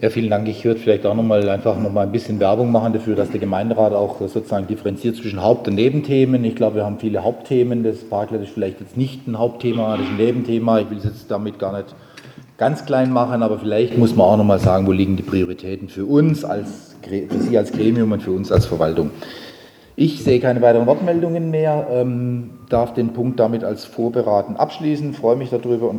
Ja, vielen Dank. Ich würde vielleicht auch noch mal einfach noch mal ein bisschen Werbung machen dafür, dass der Gemeinderat auch sozusagen differenziert zwischen Haupt- und Nebenthemen. Ich glaube, wir haben viele Hauptthemen. Das Parklet ist vielleicht jetzt nicht ein Hauptthema, das ist ein Nebenthema. Ich will es jetzt damit gar nicht ganz klein machen, aber vielleicht muss man auch noch mal sagen, wo liegen die Prioritäten für uns als für Sie als Gremium und für uns als Verwaltung. Ich sehe keine weiteren Wortmeldungen mehr, ähm, darf den Punkt damit als vorberaten abschließen, freue mich darüber und